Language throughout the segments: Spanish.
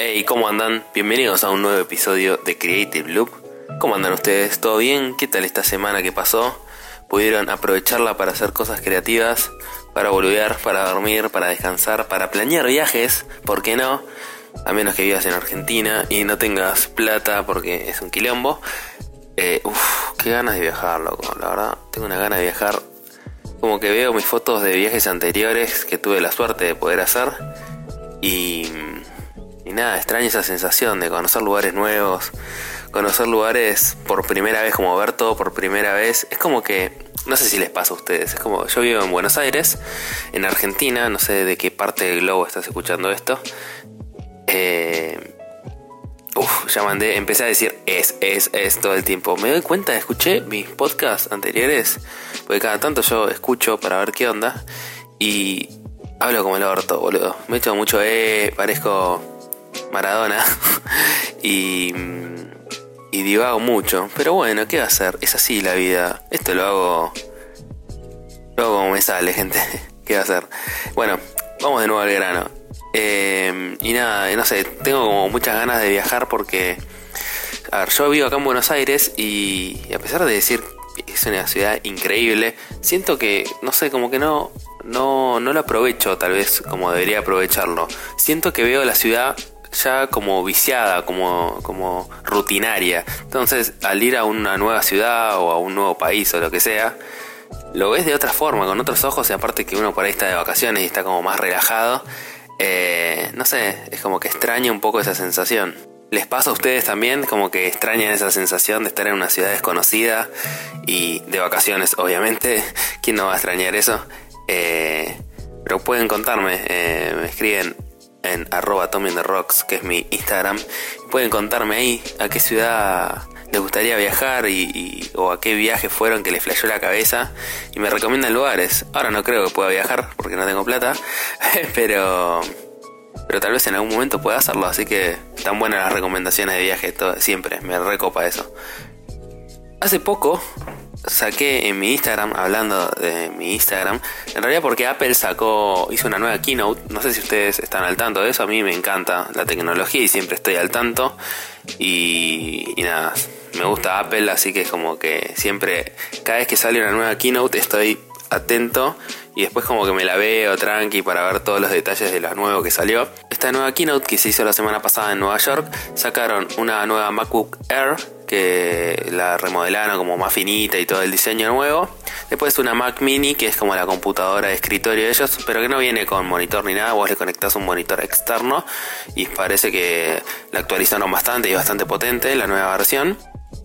Hey, ¿cómo andan? Bienvenidos a un nuevo episodio de Creative Loop. ¿Cómo andan ustedes? ¿Todo bien? ¿Qué tal esta semana que pasó? ¿Pudieron aprovecharla para hacer cosas creativas? Para boludear, para dormir, para descansar, para planear viajes? ¿Por qué no? A menos que vivas en Argentina y no tengas plata porque es un quilombo. Eh, uf, qué ganas de viajar, loco. La verdad, tengo una gana de viajar. Como que veo mis fotos de viajes anteriores que tuve la suerte de poder hacer. Y, y nada, extraño esa sensación de conocer lugares nuevos. Conocer lugares por primera vez, como ver todo por primera vez. Es como que, no sé si les pasa a ustedes. Es como, yo vivo en Buenos Aires, en Argentina. No sé de qué parte del globo estás escuchando esto. Eh, Uf, ya mandé, empecé a decir es, es, es todo el tiempo. Me doy cuenta, escuché mis podcasts anteriores, porque cada tanto yo escucho para ver qué onda, y hablo como el orto, boludo. Me echo mucho eh, parezco Maradona, y, y divago mucho. Pero bueno, ¿qué va a hacer? Es así la vida. Esto lo hago, lo hago como me sale, gente. ¿Qué va a hacer? Bueno, vamos de nuevo al grano. Eh, y nada, no sé, tengo como muchas ganas de viajar porque, a ver, yo vivo acá en Buenos Aires y, a pesar de decir que es una ciudad increíble, siento que, no sé, como que no, no, no lo aprovecho tal vez como debería aprovecharlo. Siento que veo la ciudad ya como viciada, como, como rutinaria. Entonces, al ir a una nueva ciudad o a un nuevo país o lo que sea, lo ves de otra forma, con otros ojos y aparte que uno por ahí está de vacaciones y está como más relajado. Eh, no sé, es como que extraña un poco esa sensación. ¿Les pasa a ustedes también como que extrañan esa sensación de estar en una ciudad desconocida y de vacaciones, obviamente? ¿Quién no va a extrañar eso? Eh, pero pueden contarme, eh, me escriben en arroba Rocks, que es mi Instagram. Pueden contarme ahí a qué ciudad les gustaría viajar y, o a qué viaje fueron que les flashó la cabeza y me recomiendan lugares. Ahora no creo que pueda viajar porque no tengo plata, pero pero tal vez en algún momento pueda hacerlo, así que están buenas las recomendaciones de viaje todo, siempre, me recopa eso. Hace poco saqué en mi Instagram, hablando de mi Instagram, en realidad porque Apple sacó, hizo una nueva keynote, no sé si ustedes están al tanto de eso, a mí me encanta la tecnología y siempre estoy al tanto. Y, nada, me gusta Apple, así que es como que siempre, cada vez que sale una nueva keynote estoy atento y después como que me la veo tranqui para ver todos los detalles de lo nuevo que salió. Esta nueva keynote que se hizo la semana pasada en Nueva York, sacaron una nueva MacBook Air que la remodelaron como más finita y todo el diseño nuevo. Después una Mac Mini que es como la computadora de escritorio de ellos, pero que no viene con monitor ni nada, vos le conectás un monitor externo y parece que la actualizaron bastante y bastante potente la nueva versión.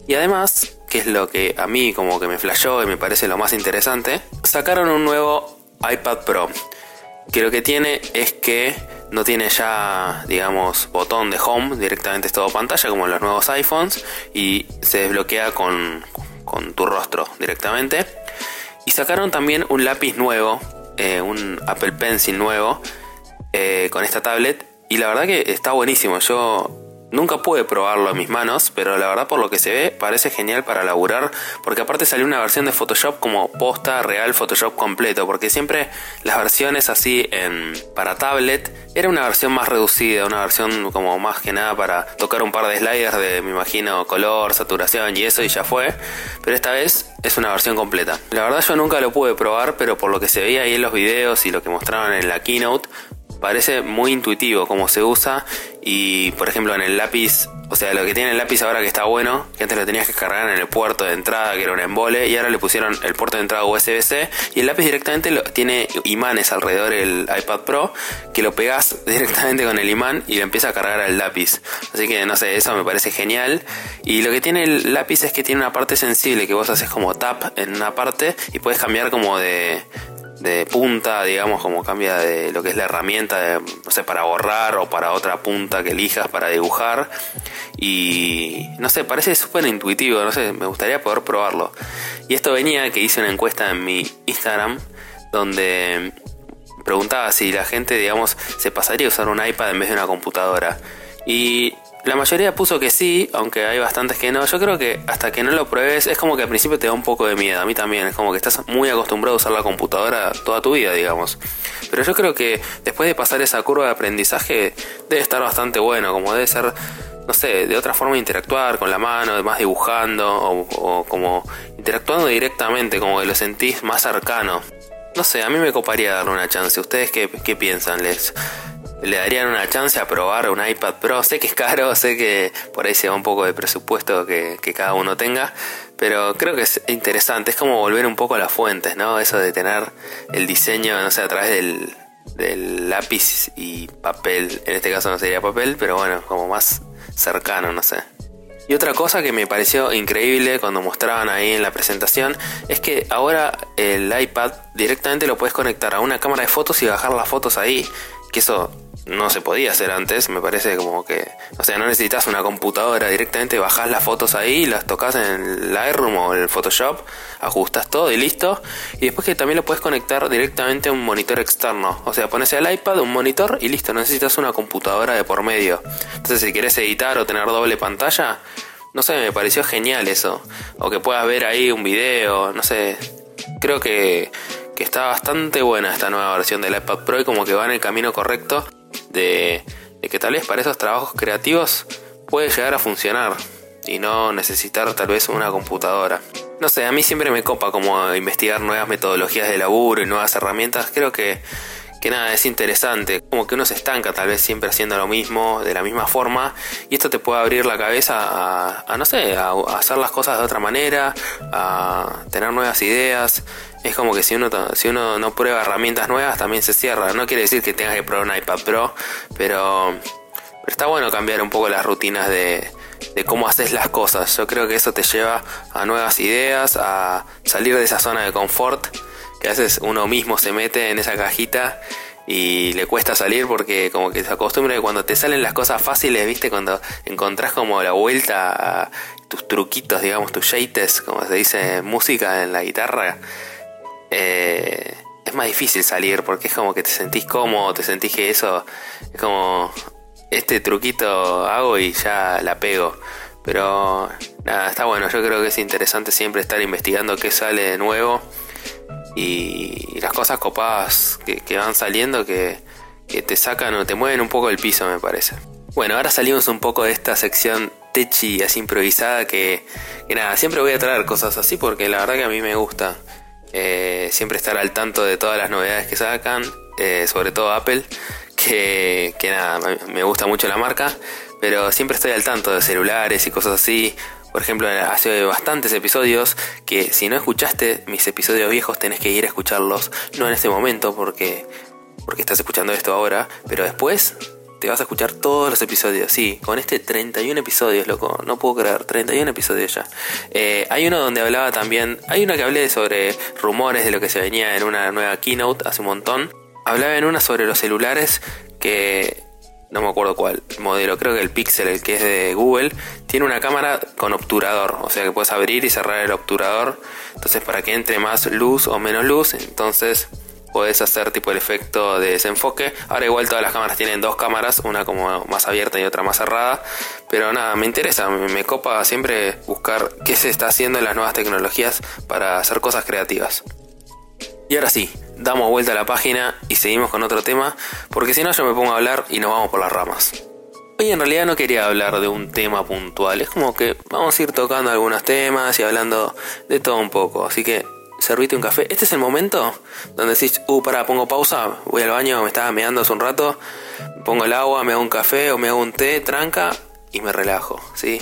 Y además, que es lo que a mí como que me flashó y me parece lo más interesante, sacaron un nuevo iPad Pro. Que lo que tiene es que no tiene ya, digamos, botón de home, directamente es todo pantalla como los nuevos iPhones y se desbloquea con, con tu rostro directamente. Y sacaron también un lápiz nuevo, eh, un Apple Pencil nuevo eh, con esta tablet y la verdad que está buenísimo. Yo Nunca pude probarlo en mis manos, pero la verdad por lo que se ve parece genial para laburar, porque aparte salió una versión de Photoshop como posta real Photoshop completo, porque siempre las versiones así en para tablet era una versión más reducida, una versión como más que nada para tocar un par de sliders de me imagino color, saturación y eso y ya fue, pero esta vez es una versión completa. La verdad yo nunca lo pude probar, pero por lo que se veía ahí en los videos y lo que mostraron en la keynote, parece muy intuitivo cómo se usa y por ejemplo en el lápiz, o sea, lo que tiene el lápiz ahora que está bueno, que antes lo tenías que cargar en el puerto de entrada, que era un embole, y ahora le pusieron el puerto de entrada USB-C y el lápiz directamente tiene imanes alrededor del iPad Pro, que lo pegas directamente con el imán y lo empieza a cargar al lápiz. Así que no sé, eso me parece genial. Y lo que tiene el lápiz es que tiene una parte sensible que vos haces como tap en una parte y puedes cambiar como de, de punta, digamos, como cambia de lo que es la herramienta, de, no sé, para borrar o para otra punta que elijas para dibujar. Y no sé, parece súper intuitivo, no sé, me gustaría poder probarlo. Y esto venía que hice una encuesta en mi Instagram donde preguntaba si la gente, digamos, se pasaría a usar un iPad en vez de una computadora. Y La mayoría puso que sí, aunque hay bastantes que no. Yo creo que hasta que no lo pruebes es como que al principio te da un poco de miedo. A mí también, es como que estás muy acostumbrado a usar la computadora toda tu vida, digamos. Pero yo creo que después de pasar esa curva de aprendizaje debe estar bastante bueno, como debe ser, no sé, de otra forma interactuar con la mano, más dibujando o, como interactuando directamente, como que lo sentís más cercano. No sé, a mí me coparía darle una chance. ¿Ustedes qué, qué piensan? ¿Les, le darían una chance a probar un iPad Pro. Sé que es caro, sé que por ahí se va un poco de presupuesto que, cada uno tenga, pero creo que es interesante. Es como volver un poco a las fuentes, ¿no? Eso de tener el diseño, no sé, a través del, del lápiz y papel. En este caso no sería papel, pero bueno, como más cercano, no sé. Y otra cosa que me pareció increíble cuando mostraban ahí en la presentación es que ahora el iPad directamente lo puedes conectar a una cámara de fotos y bajar las fotos ahí. Que eso no se podía hacer antes, me parece como que, o sea, no necesitas una computadora, directamente bajás las fotos ahí, las tocas en Lightroom o el Photoshop, ajustas todo y listo, y después que también lo puedes conectar directamente a un monitor externo, o sea, pones el iPad, un monitor y listo, no necesitas una computadora de por medio. Entonces, si quieres editar o tener doble pantalla, no sé, me pareció genial eso, o que puedas ver ahí un video, no sé, creo que que está bastante buena esta nueva versión del iPad Pro y como que va en el camino correcto de, que tal vez para esos trabajos creativos puede llegar a funcionar y no necesitar tal vez una computadora. No sé, a mí siempre me copa como investigar nuevas metodologías de laburo y nuevas herramientas. Creo que, que nada, es interesante. Como que uno se estanca tal vez siempre haciendo lo mismo, de la misma forma. Y esto te puede abrir la cabeza a, no sé, a hacer las cosas de otra manera, a tener nuevas ideas es como que si uno, si uno no prueba herramientas nuevas también se cierra. No quiere decir que tengas que probar un iPad Pro, pero, está bueno cambiar un poco las rutinas de, cómo haces las cosas. Yo creo que eso te lleva a nuevas ideas, a salir de esa zona de confort, que a veces uno mismo se mete en esa cajita y le cuesta salir porque como que se acostumbra que cuando te salen las cosas fáciles, viste, cuando encontrás como la vuelta a tus truquitos, digamos, tus yates, como se dice en música en la guitarra, eh, es más difícil salir porque es como que te sentís cómodo, te sentís que eso es como este truquito hago y ya la pego. Pero nada, está bueno, yo creo que es interesante siempre estar investigando qué sale de nuevo y, las cosas copadas que, van saliendo que, te sacan o te mueven un poco el piso, me parece. Bueno, ahora salimos un poco de esta sección techi así improvisada que, que nada, siempre voy a traer cosas así porque la verdad que a mí me gusta. Eh, siempre estar al tanto de todas las novedades que sacan, eh, sobre todo Apple, que, nada, me gusta mucho la marca, pero siempre estoy al tanto de celulares y cosas así. Por ejemplo, hace bastantes episodios que si no escuchaste mis episodios viejos tenés que ir a escucharlos, no en este momento porque, porque estás escuchando esto ahora, pero después te vas a escuchar todos los episodios. Sí, con este 31 episodios, loco. No puedo creer, 31 episodios ya. Eh, hay uno donde hablaba también. Hay uno que hablé sobre rumores de lo que se venía en una nueva keynote hace un montón. Hablaba en una sobre los celulares que. No me acuerdo cuál modelo, creo que el Pixel, el que es de Google, tiene una cámara con obturador, o sea que puedes abrir y cerrar el obturador, entonces para que entre más luz o menos luz, entonces Puedes hacer tipo el efecto de desenfoque. Ahora igual todas las cámaras tienen dos cámaras, una como más abierta y otra más cerrada. Pero nada, me interesa, me copa siempre buscar qué se está haciendo en las nuevas tecnologías para hacer cosas creativas. Y ahora sí, damos vuelta a la página y seguimos con otro tema, porque si no yo me pongo a hablar y nos vamos por las ramas. Hoy en realidad no quería hablar de un tema puntual, es como que vamos a ir tocando algunos temas y hablando de todo un poco, así que servite un café. Este es el momento donde decís, uh, para, pongo pausa, voy al baño, me estaba meando hace un rato, pongo el agua, me hago un café o me hago un té, tranca y me relajo, ¿sí?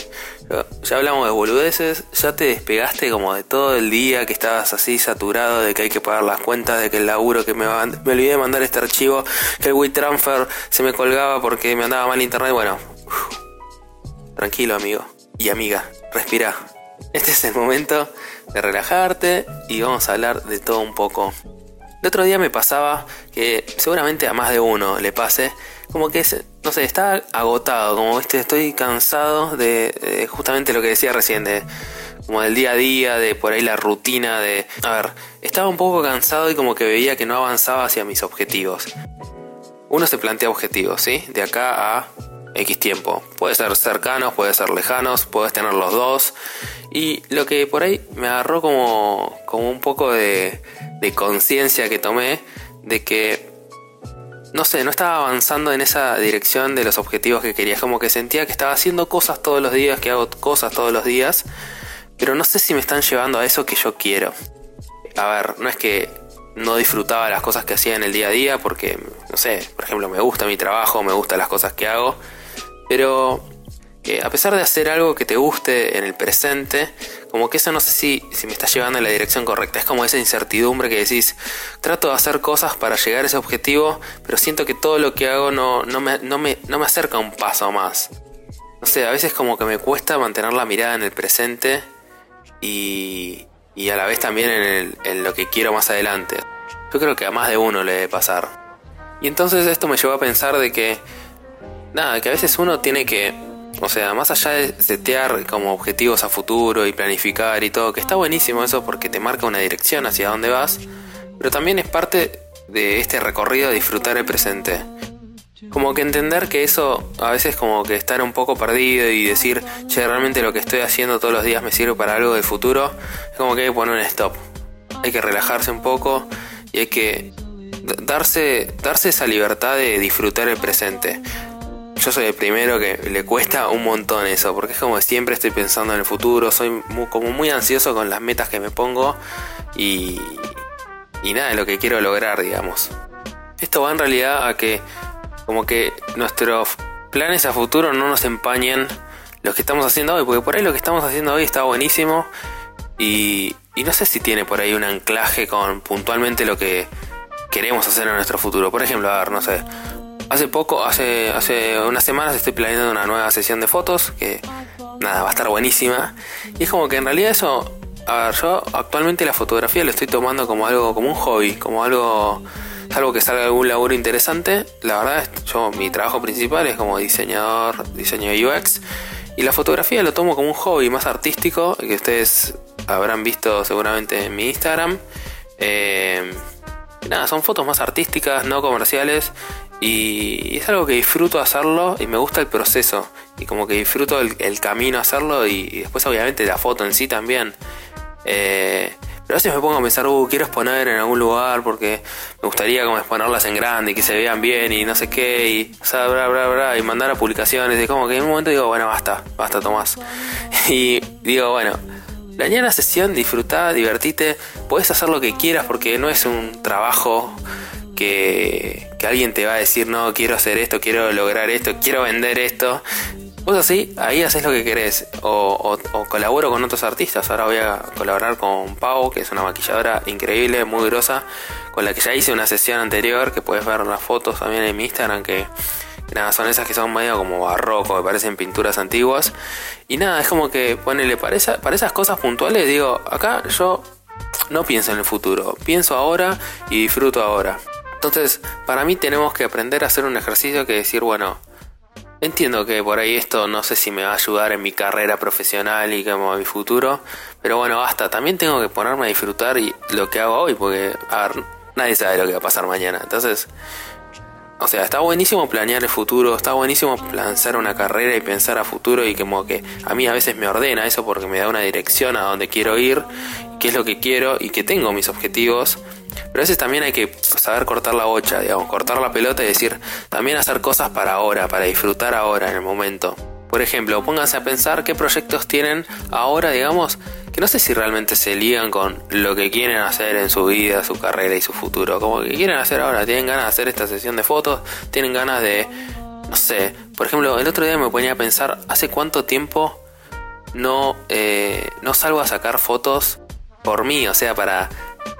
Ya hablamos de boludeces, ya te despegaste como de todo el día que estabas así saturado de que hay que pagar las cuentas, de que el laburo que me, me olvidé de mandar este archivo, que el WeTransfer se me colgaba porque me andaba mal internet, bueno, tranquilo amigo y amiga, respira. Este es el momento de relajarte y vamos a hablar de todo un poco. El otro día me pasaba que seguramente a más de uno le pase, como que, no sé, está agotado, como este, estoy cansado de, justamente lo que decía recién, de como del día a día, de por ahí la rutina, de... A ver, estaba un poco cansado y como que veía que no avanzaba hacia mis objetivos. Uno se plantea objetivos, ¿sí? De acá a X tiempo. Puede ser cercanos, puede ser lejanos, puedes tener los dos. Y lo que por ahí me agarró como, como un poco de, de conciencia que tomé de que, no sé, no estaba avanzando en esa dirección de los objetivos que quería. Como que sentía que estaba haciendo cosas todos los días, que hago cosas todos los días, pero no sé si me están llevando a eso que yo quiero. A ver, no es que no disfrutaba las cosas que hacía en el día a día porque, no sé, por ejemplo, me gusta mi trabajo, me gustan las cosas que hago, pero a pesar de hacer algo que te guste en el presente, como que eso no sé si, si me está llevando en la dirección correcta. Es como esa incertidumbre que decís, trato de hacer cosas para llegar a ese objetivo, pero siento que todo lo que hago no, no, me, no, me, no me acerca un paso más. No sé, a veces como que me cuesta mantener la mirada en el presente y, y a la vez también en, en lo que quiero más adelante. Yo creo que a más de uno le debe pasar. Y entonces esto me llevó a pensar de que, nada, que a veces uno tiene que o sea, más allá de setear como objetivos a futuro y planificar y todo, que está buenísimo eso porque te marca una dirección hacia dónde vas, pero también es parte de este recorrido de disfrutar el presente. Como que entender que eso a veces como que estar un poco perdido y decir, che, realmente lo que estoy haciendo todos los días me sirve para algo del futuro, es como que hay que poner un stop. Hay que relajarse un poco y hay que darse, darse esa libertad de disfrutar el presente yo soy el primero que le cuesta un montón eso, porque es como siempre estoy pensando en el futuro, soy como muy ansioso con las metas que me pongo y, y nada, lo que quiero lograr, digamos. Esto va en realidad a que como que nuestros planes a futuro no nos empañen los que estamos haciendo hoy, porque por ahí lo que estamos haciendo hoy está buenísimo y, y no sé si tiene por ahí un anclaje con puntualmente lo que queremos hacer en nuestro futuro. Por ejemplo, a ver, no sé, Hace poco, hace, hace unas semanas estoy planeando una nueva sesión de fotos que nada, va a estar buenísima. Y es como que en realidad eso, a ver, yo actualmente la fotografía lo estoy tomando como algo, como un hobby, como algo, algo que salga algún laburo interesante. La verdad yo mi trabajo principal es como diseñador, diseño UX. Y la fotografía lo tomo como un hobby más artístico, que ustedes habrán visto seguramente en mi Instagram. Eh, nada, son fotos más artísticas, no comerciales. Y es algo que disfruto hacerlo y me gusta el proceso. Y como que disfruto el, camino a hacerlo y, después obviamente la foto en sí también. Eh, pero a veces me pongo a pensar, uh, quiero exponer en algún lugar porque me gustaría como exponerlas en grande y que se vean bien y no sé qué. Y, o sea, bla, bla, bla, y mandar a publicaciones. Y como que en un momento digo, bueno, basta, basta Tomás. Y digo, bueno, planear la sesión, disfrutar, divertite. Puedes hacer lo que quieras porque no es un trabajo que, alguien te va a decir, no, quiero hacer esto, quiero lograr esto, quiero vender esto. Vos así, ahí haces lo que querés. O, colaboro con otros artistas. Ahora voy a colaborar con Pau, que es una maquilladora increíble, muy grosa, con la que ya hice una sesión anterior, que puedes ver las fotos también en mi Instagram, que, nada, son esas que son medio como barroco, me parecen pinturas antiguas. Y nada, es como que ponele, para, para esas cosas puntuales, digo, acá yo no pienso en el futuro, pienso ahora y disfruto ahora. Entonces, para mí tenemos que aprender a hacer un ejercicio que decir, bueno, entiendo que por ahí esto no sé si me va a ayudar en mi carrera profesional y como a mi futuro, pero bueno, basta, también tengo que ponerme a disfrutar y lo que hago hoy, porque, a ver, nadie sabe lo que va a pasar mañana. Entonces, o sea, está buenísimo planear el futuro, está buenísimo lanzar una carrera y pensar a futuro y como que a mí a veces me ordena eso porque me da una dirección a donde quiero ir, qué es lo que quiero y que tengo mis objetivos pero a veces también hay que saber cortar la bocha, digamos, cortar la pelota y decir, también hacer cosas para ahora, para disfrutar ahora, en el momento. Por ejemplo, pónganse a pensar qué proyectos tienen ahora, digamos, que no sé si realmente se ligan con lo que quieren hacer en su vida, su carrera y su futuro. Como que quieren hacer ahora, tienen ganas de hacer esta sesión de fotos, tienen ganas de, no sé, por ejemplo, el otro día me ponía a pensar, ¿hace cuánto tiempo no, eh, no salgo a sacar fotos por mí? O sea, para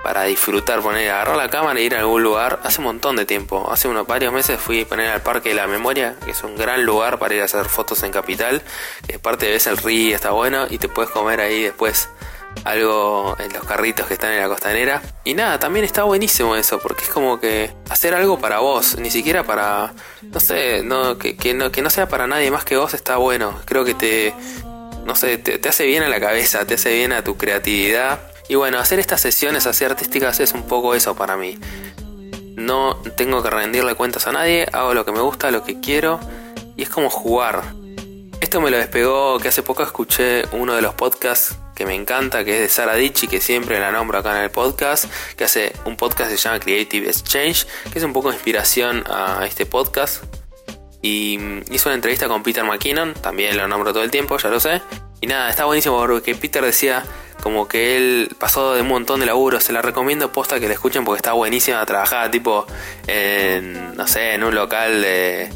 para disfrutar, poner, agarrar la cámara e ir a algún lugar hace un montón de tiempo. Hace unos varios meses fui a poner al Parque de la Memoria, que es un gran lugar para ir a hacer fotos en Capital. Que parte ves el río, está bueno, y te puedes comer ahí después algo en los carritos que están en la costanera. Y nada, también está buenísimo eso, porque es como que hacer algo para vos, ni siquiera para, no sé, no, que, no, que no sea para nadie más que vos está bueno. Creo que te, no sé, te hace bien a la cabeza, te hace bien a tu creatividad y bueno, hacer estas sesiones así artísticas es un poco eso para mí. No tengo que rendirle cuentas a nadie, hago lo que me gusta, lo que quiero y es como jugar. Esto me lo despegó que hace poco escuché uno de los podcasts que me encanta, que es de Sara Dichi, que siempre la nombro acá en el podcast, que hace un podcast que se llama Creative Exchange, que es un poco de inspiración a este podcast. Y hizo una entrevista con Peter McKinnon, también lo nombro todo el tiempo, ya lo sé. Y nada, está buenísimo porque Peter decía como que él pasó de un montón de laburo, se la recomiendo posta que la escuchen porque está buenísima, trabajaba tipo en, no sé, en un local de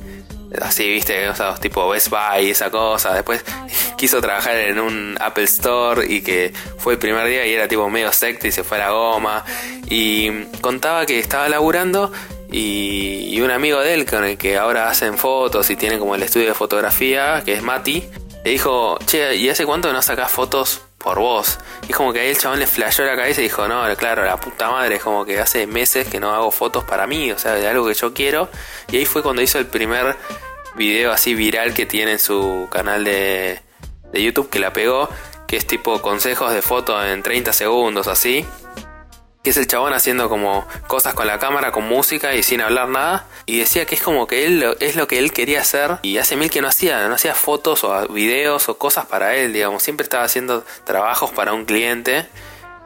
así, viste, o tipo Best Buy y esa cosa. Después quiso trabajar en un Apple Store y que fue el primer día y era tipo medio secta y se fue a la goma. Y contaba que estaba laburando y, un amigo de él con el que ahora hacen fotos y tiene como el estudio de fotografía, que es Mati, le dijo, che, ¿y hace cuánto no sacás fotos por vos? Y como que ahí el chabón le flashó la cabeza y dijo, no, claro, la puta madre, es como que hace meses que no hago fotos para mí, o sea, de algo que yo quiero. Y ahí fue cuando hizo el primer video así viral que tiene en su canal de, de YouTube que la pegó, que es tipo consejos de foto en 30 segundos así. Que es el chabón haciendo como cosas con la cámara, con música y sin hablar nada. Y decía que es como que él es lo que él quería hacer. Y hace mil que no hacía, no hacía fotos o videos o cosas para él, digamos. Siempre estaba haciendo trabajos para un cliente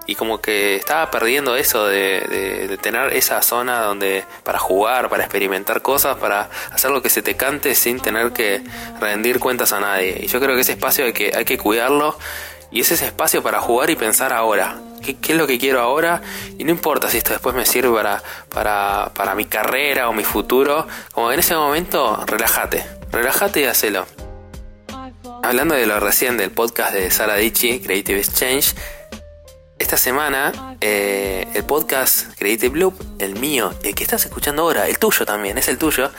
y como que estaba perdiendo eso de, tener esa zona donde para jugar, para experimentar cosas, para hacer lo que se te cante sin tener que rendir cuentas a nadie. Y yo creo que ese espacio hay que, hay que cuidarlo y es ese espacio para jugar y pensar ahora. ¿Qué, es lo que quiero ahora? Y no importa si esto después me sirve para, para, para mi carrera o mi futuro. Como en ese momento, relájate. Relájate y hacelo. Hablando de lo recién del podcast de Sara Dichi, Creative Exchange, esta semana eh, el podcast Creative Loop, el mío, el que estás escuchando ahora, el tuyo también, es el tuyo,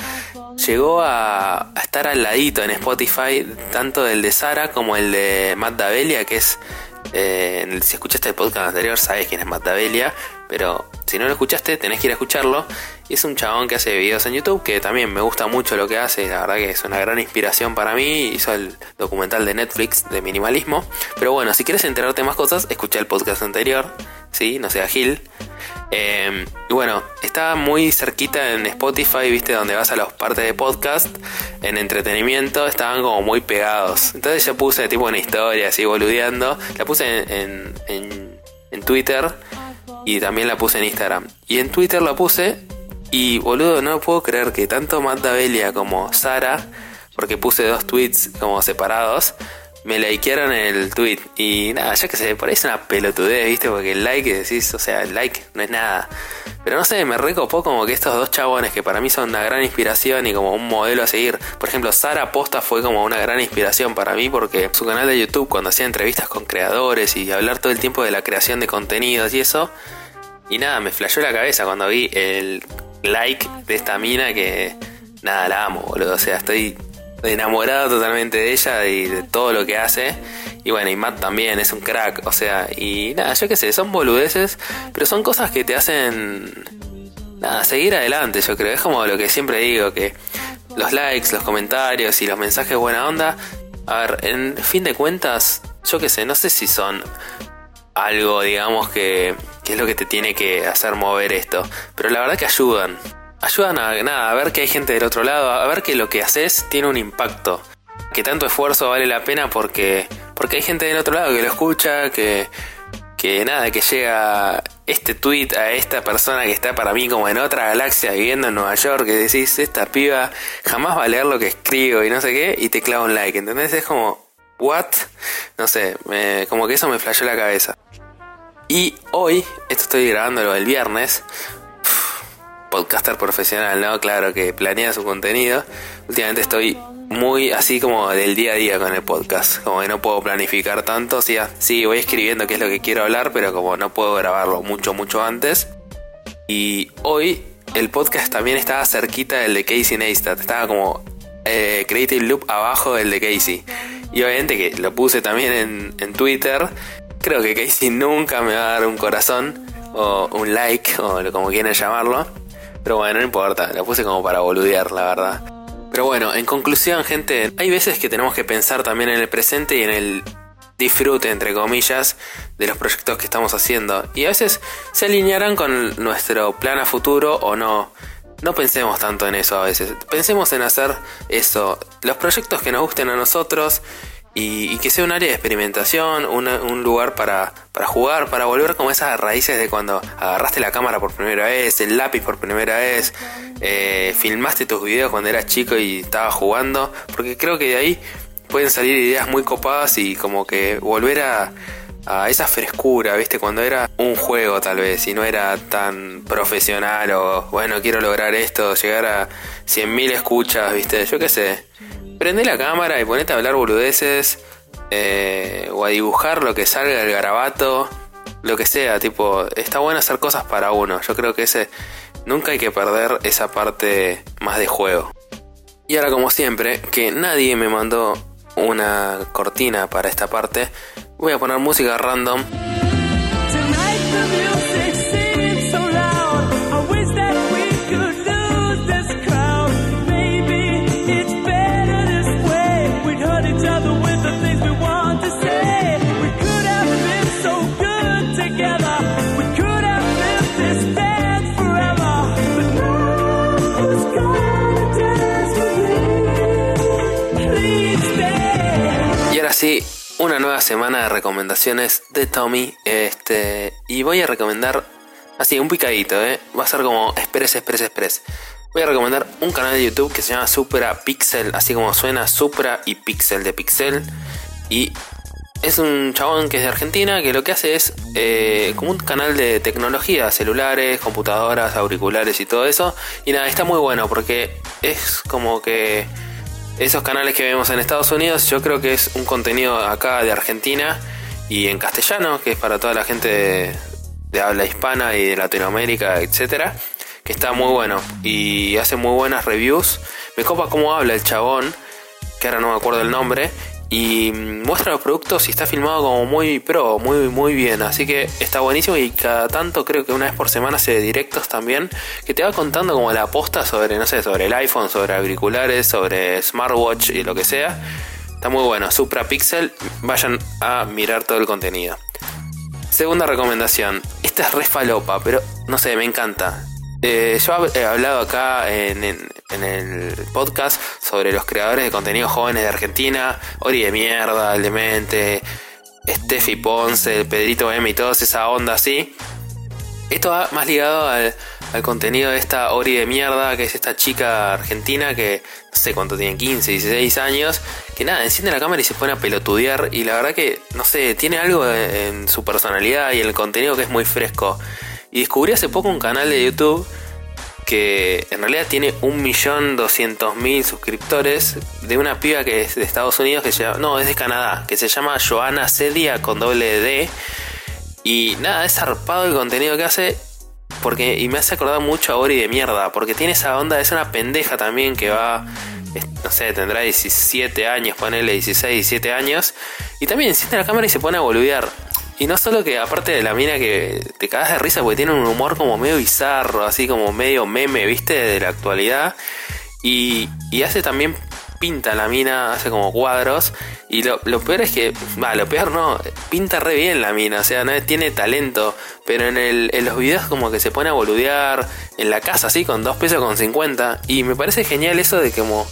llegó a, estar al ladito en Spotify, tanto el de Sara como el de Matt Davelia, que es, eh, si escuchaste el podcast anterior sabes quién es Matt Davelia, pero si no lo escuchaste tenés que ir a escucharlo. Es un chabón que hace videos en YouTube, que también me gusta mucho lo que hace, la verdad que es una gran inspiración para mí, hizo el documental de Netflix de minimalismo. Pero bueno, si quieres enterarte más cosas, escucha el podcast anterior, ¿sí? No sea Gil. Em, y bueno, está muy cerquita en Spotify, viste, donde vas a las partes de podcast, en entretenimiento, estaban como muy pegados. Entonces yo puse tipo una historia así boludeando, la puse en, en, Twitter y también la puse en Instagram. Y en Twitter la puse y boludo, no puedo creer que tanto Magda Belia como Sara, porque puse dos tweets como separados, me likearon el tweet. Y nada, ya que se por ahí es una pelotudez, ¿viste? Porque el like decís, o sea, el like no es nada. Pero no sé, me recopó como que estos dos chabones que para mí son una gran inspiración y como un modelo a seguir. Por ejemplo, Sara Posta fue como una gran inspiración para mí porque su canal de YouTube cuando hacía entrevistas con creadores y hablar todo el tiempo de la creación de contenidos y eso. Y nada, me flashó la cabeza cuando vi el like de esta mina que nada, la amo, boludo. O sea, estoy enamorado totalmente de ella y de todo lo que hace. Y bueno, y Matt también es un crack, o sea, y nada, yo qué sé, son boludeces, pero son cosas que te hacen, nada, seguir adelante, yo creo. Es como lo que siempre digo, que los likes, los comentarios y los mensajes buena onda, a ver, en fin de cuentas, yo qué sé, no sé si son algo, digamos, que, que es lo que te tiene que hacer mover esto, pero la verdad que ayudan ayudan a, nada, a ver que hay gente del otro lado, a ver que lo que haces tiene un impacto. Que tanto esfuerzo vale la pena porque, porque hay gente del otro lado que lo escucha, que, que nada, que llega este tweet a esta persona que está para mí como en otra galaxia viviendo en Nueva York, que decís, esta piba jamás va a leer lo que escribo y no sé qué, y te clava un like, ¿entendés? Es como, ¿what? No sé, como que eso me flashó la cabeza. Y hoy, esto estoy grabándolo el viernes, podcaster profesional, ¿no? Claro, que planea su contenido. Últimamente estoy muy así como del día a día con el podcast. Como que no puedo planificar tanto. Sí, sí, voy escribiendo qué es lo que quiero hablar, pero como no puedo grabarlo mucho, mucho antes. Y hoy el podcast también estaba cerquita del de Casey Neistat. Estaba como eh, Creative Loop abajo del de Casey. Y obviamente que lo puse también en, en Twitter. Creo que Casey nunca me va a dar un corazón o un like o como quieran llamarlo. Pero bueno, no importa, la puse como para boludear, la verdad. Pero bueno, en conclusión, gente, hay veces que tenemos que pensar también en el presente y en el disfrute, entre comillas, de los proyectos que estamos haciendo. Y a veces se alinearán con nuestro plan a futuro o no. no pensemos tanto en eso a veces. Pensemos en hacer eso, los proyectos que nos gusten a nosotros y, que sea un área de experimentación, un lugar para, para jugar, para volver como esas raíces de cuando agarraste la cámara por primera vez, el lápiz por primera vez, eh, filmaste tus videos cuando eras chico y estabas jugando, porque creo que de ahí pueden salir ideas muy copadas y como que volver a, a esa frescura, ¿viste? Cuando era un juego tal vez y no era tan profesional o bueno, quiero lograr esto, llegar a 100.000 escuchas, ¿viste? Yo qué sé. Prende la cámara y ponete a hablar boludeces eh, o a dibujar lo que salga del garabato, lo que sea, tipo, está bueno hacer cosas para uno. Yo creo que ese nunca hay que perder esa parte más de juego. Y ahora como siempre, que nadie me mandó una cortina para esta parte, Voy a poner música random. Una nueva semana de recomendaciones de Tommy. Este, y voy a recomendar, así, un picadito, ¿eh? Va a ser como Express, Express, Express. Voy a recomendar un canal de YouTube que se llama Supra Pixel, así como suena Supra y Pixel de Pixel. Y es un chabón que es de Argentina que lo que hace es eh, como un canal de tecnología, celulares, computadoras, auriculares y todo eso. Y nada, está muy bueno porque es como que esos canales que vemos en Estados Unidos, yo creo que es un contenido acá de Argentina y en castellano, que es para toda la gente de, habla hispana y de Latinoamérica, etcétera, que está muy bueno y hace muy buenas reviews. Me copa cómo habla el chabón, que ahora no me acuerdo el nombre, y muestra los productos y está filmado como muy pro, muy muy bien, así que está buenísimo y cada tanto creo que una vez por semana hace directos también que te va contando como la aposta sobre no sé, sobre el iPhone, sobre auriculares, sobre smartwatch y lo que sea. Está muy bueno, Supra Pixel, vayan a mirar todo el contenido. Segunda recomendación, esta es re falopa, pero no sé, me encanta. Eh, yo he hablado acá en, el podcast sobre los creadores de contenido jóvenes de Argentina, Ori de Mierda, El Demente, Steffi Ponce, Pedrito M y toda esa onda así. Esto va más ligado al, contenido de esta Ori de Mierda, que es esta chica argentina que no sé cuánto tiene, 15, 16 años, que nada, enciende la cámara y se pone a pelotudear y la verdad que, no sé, tiene algo en su personalidad y en el contenido que es muy fresco. Y descubrí hace poco un canal de YouTube que en realidad tiene un millón doscientos mil suscriptores de una piba que es de Estados Unidos que se llama, no, es de Canadá, que se llama Joana Cedia con doble D. Y nada, es zarpado el contenido que hace porque y me hace acordar mucho a Ori de mierda, porque tiene esa onda, es una pendeja también que va no sé, tendrá 17 años, ponele 16, 17 años, y también enciende la cámara y se pone a boludear. Y no solo que, aparte de la mina que te cagas de risa porque tiene un humor como medio bizarro, así como medio meme, viste, de la actualidad. Y, hace también pinta la mina, hace como cuadros. Y lo, peor es que, va, lo peor no, pinta re bien la mina, o sea, no tiene talento. Pero en, el, en los videos como que se pone a boludear en la casa, así, con dos pesos con 50. Y me parece genial eso de que como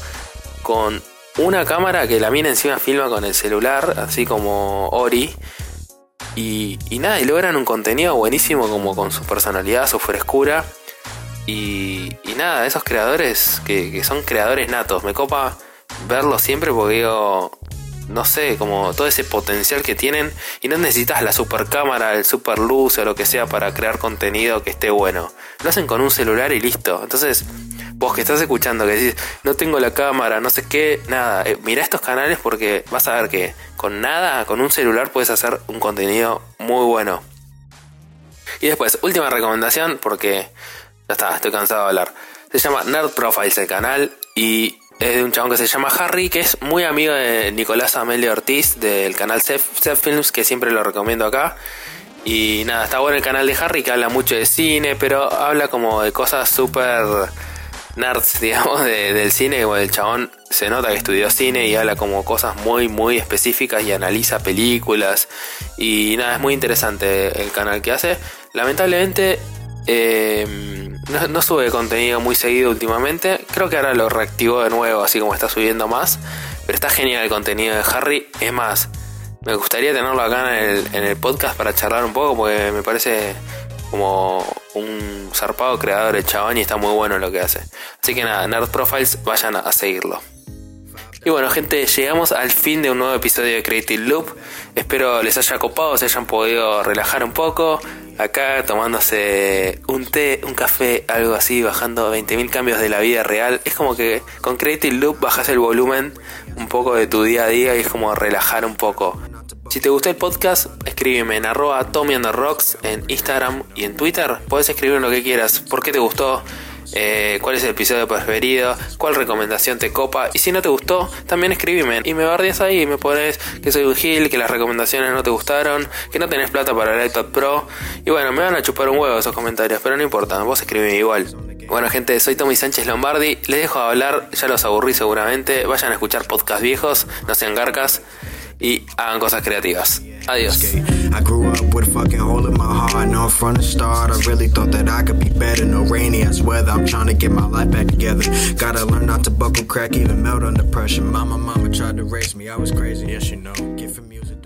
con una cámara que la mina encima filma con el celular, así como Ori. Y, nada, y logran un contenido buenísimo como con su personalidad, su frescura. Y, nada, esos creadores que, son creadores natos, me copa verlos siempre porque digo, no sé, como todo ese potencial que tienen y no necesitas la super cámara, el super luz o lo que sea para crear contenido que esté bueno. Lo hacen con un celular y listo. Entonces, vos que estás escuchando, que decís, no tengo la cámara, no sé qué, nada, eh, mira estos canales porque vas a ver que con nada, con un celular puedes hacer un contenido muy bueno. Y después, última recomendación, porque ya está, estoy cansado de hablar. Se llama Nerd Profiles el canal y es de un chabón que se llama Harry, que es muy amigo de Nicolás Amelio Ortiz del canal Seth Films, que siempre lo recomiendo acá. Y nada, está bueno el canal de Harry, que habla mucho de cine, pero habla como de cosas súper nerds, digamos, del cine, como el chabón se nota que estudió cine y habla como cosas muy, muy específicas y analiza películas. Y nada, es muy interesante el canal que hace. Lamentablemente, em, no, sube contenido muy seguido últimamente. Creo que ahora lo reactivó de nuevo, así como está subiendo más. Pero está genial el contenido de Harry. Es más, me gustaría tenerlo acá en el, en el podcast para charlar un poco, porque me parece como un zarpado creador de chabón y está muy bueno lo que hace. Así que nada, Nerd Profiles, vayan a seguirlo. Y bueno, gente, llegamos al fin de un nuevo episodio de Creative Loop. Espero les haya copado, se hayan podido relajar un poco. Acá tomándose un té, un café, algo así, bajando 20.000 cambios de la vida real. Es como que con Creative Loop bajas el volumen un poco de tu día a día y es como relajar un poco. Si te gustó el podcast, escríbeme en arroba Rocks en Instagram y en Twitter. Puedes escribir lo que quieras. ¿Por qué te gustó? Eh, cuál es el episodio preferido, cuál recomendación te copa. Y si no te gustó, también escribime y me bardeas ahí y me pones que soy un gil, que las recomendaciones no te gustaron, que no tenés plata para el iPad Pro. Y bueno, me van a chupar un huevo esos comentarios, pero no importa, vos escribime igual. Bueno gente, soy Tommy Sánchez Lombardi, les dejo hablar, ya los aburrí seguramente, vayan a escuchar podcast viejos, no sean garcas y hagan cosas creativas. Adiós. I grew up with a fucking hole in my heart. No, from the start, I really thought that I could be better. No rainy ass weather. I'm trying to get my life back together. Gotta learn not to buckle, crack, even melt under pressure. Mama, mama tried to raise me. I was crazy. Yes, you know. Get from music.